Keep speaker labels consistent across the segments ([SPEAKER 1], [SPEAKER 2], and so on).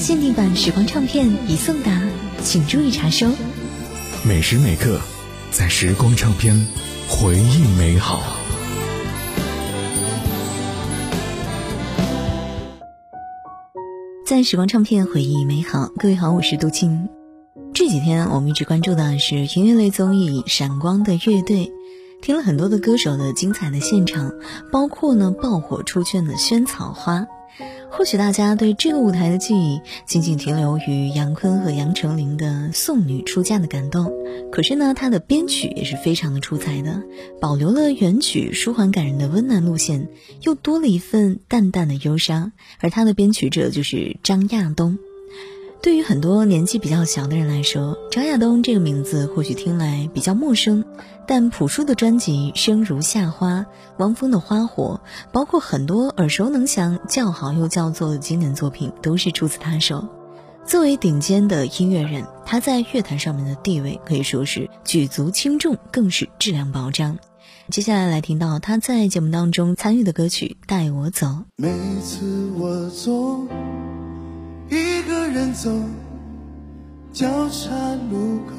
[SPEAKER 1] 限定版时光唱片已送达，请注意查收。
[SPEAKER 2] 每时每刻，在时光唱片，回忆美好。
[SPEAKER 1] 在时光唱片回忆美好，各位好，我是杜青。这几天我们一直关注的是音乐类综艺《闪光的乐队》，听了很多的歌手的精彩的现场，包括呢爆火出圈的萱草花。或许大家对这个舞台的记忆仅仅停留于杨坤和杨丞琳的送女出嫁的感动，可是呢，它的编曲也是非常的出彩的，保留了原曲舒缓感人的温暖路线，又多了一份淡淡的忧伤。而它的编曲者就是张亚东。对于很多年纪比较小的人来说，张亚东这个名字或许听来比较陌生，但朴树的专辑《生如夏花》，汪峰的《花火》，包括很多耳熟能详、叫好又叫座的经典作品，都是出自他手。作为顶尖的音乐人，他在乐坛上面的地位可以说是举足轻重，更是质量保障。接下来来听到他在节目当中参与的歌曲《带我走》。
[SPEAKER 3] 每次我总人走交叉路口，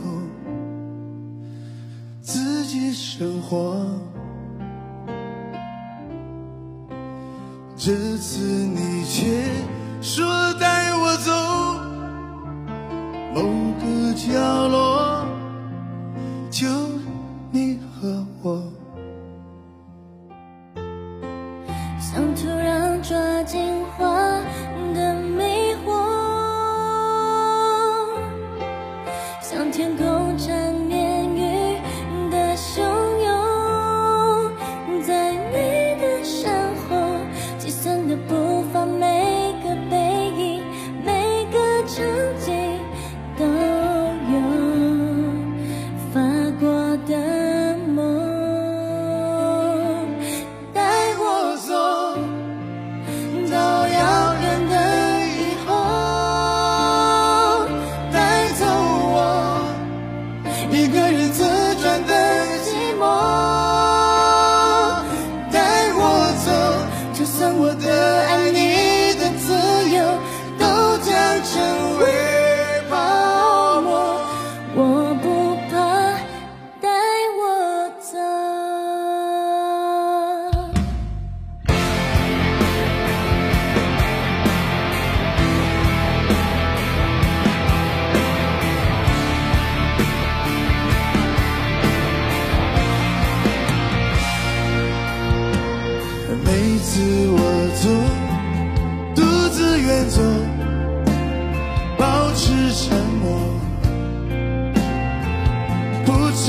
[SPEAKER 3] 自己生活。这次你却说带我走某个角落，就你和我。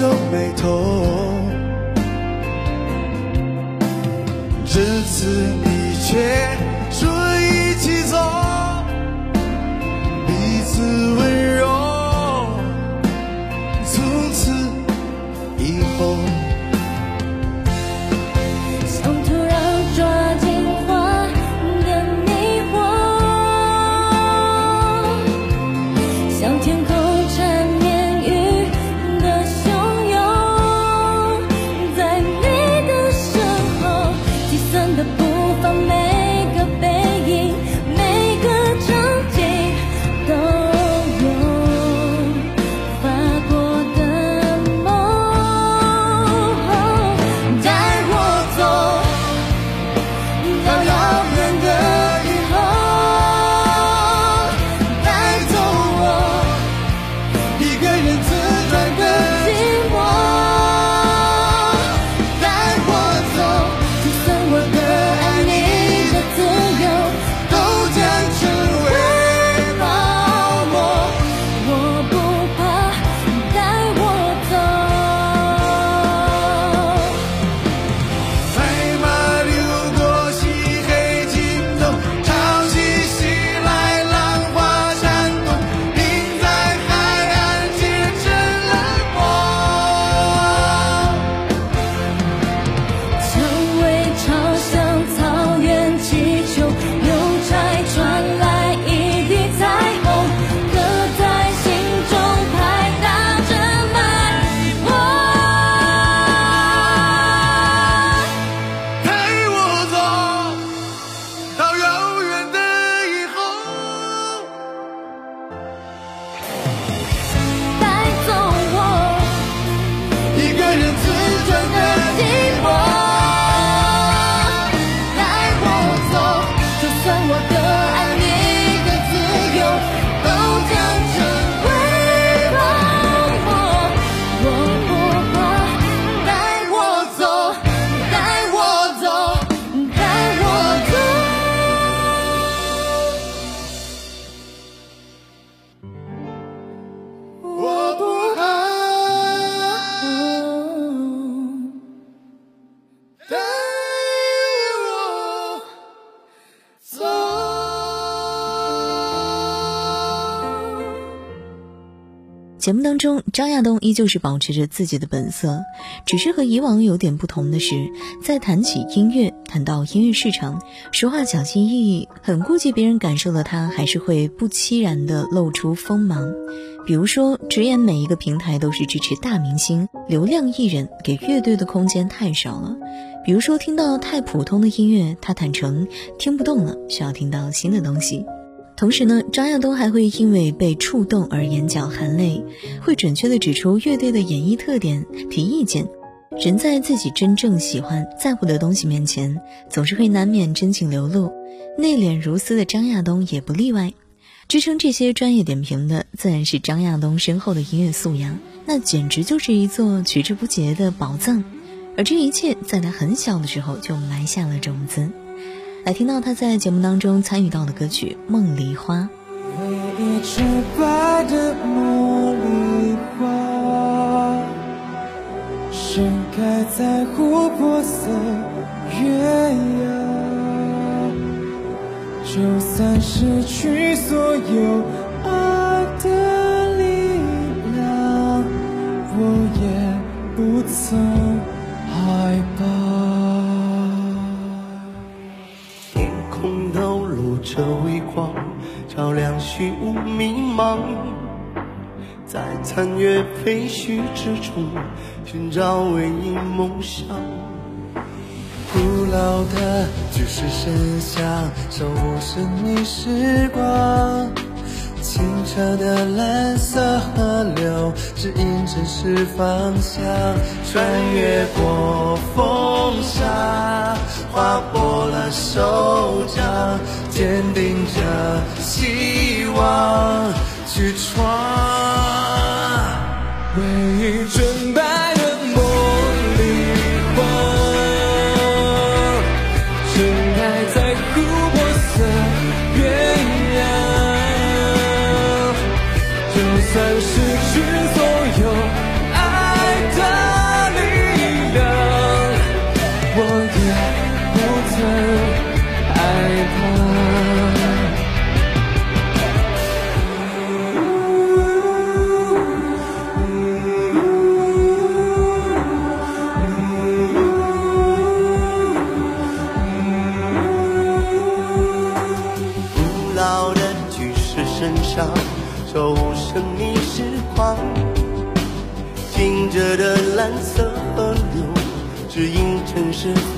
[SPEAKER 3] 皱眉头。这次
[SPEAKER 1] 节目当中，张亚东依旧是保持着自己的本色，只是和以往有点不同的是，在谈起音乐、谈到音乐市场，说话小心翼翼，很顾及别人感受的他，还是会不期然地露出锋芒。比如说，直言每一个平台都是支持大明星、流量艺人，给乐队的空间太少了。比如说，听到太普通的音乐，他坦诚听不动了，需要听到新的东西。同时呢，张亚东还会因为被触动而眼角含泪，会准确地指出乐队的演绎特点，提意见。人在自己真正喜欢、在乎的东西面前，总是会难免真情流露。内敛如斯的张亚东也不例外。支撑这些专业点评的，自然是张亚东深厚的音乐素养，那简直就是一座取之不竭的宝藏。而这一切，在他很小的时候就埋下了种子。来听到他在节目当中参与到的歌曲《梦梨花》。
[SPEAKER 4] 一枝白的茉莉花，盛开在琥珀色月牙。就算失去所有
[SPEAKER 5] 着微光，照亮虚无迷茫，在残月废墟之中寻找唯一梦想。
[SPEAKER 4] 古老的巨石神像，守护神秘时光。清澈的蓝色河流，指引城市方向。
[SPEAKER 5] 穿越过风沙，划破了手掌，坚定着希望去闯。
[SPEAKER 4] 唯一纯白的茉莉花，盛开在琥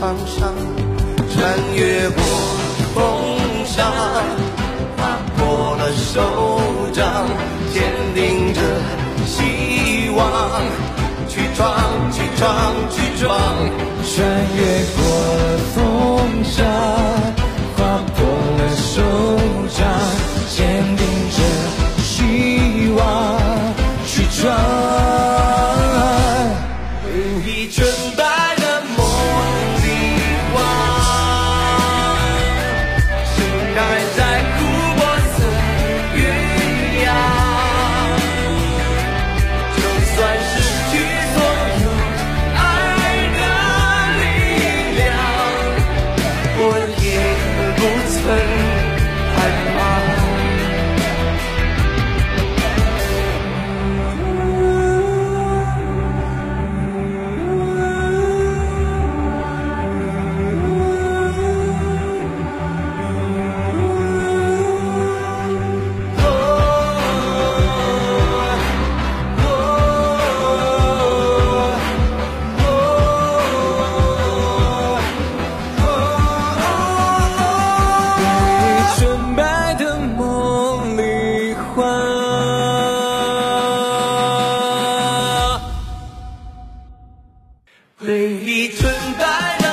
[SPEAKER 5] 方向。穿越过风沙，划破了手掌，坚定着希望，去闯，去闯，去闯。
[SPEAKER 4] 穿越过风沙，划破了手
[SPEAKER 5] 一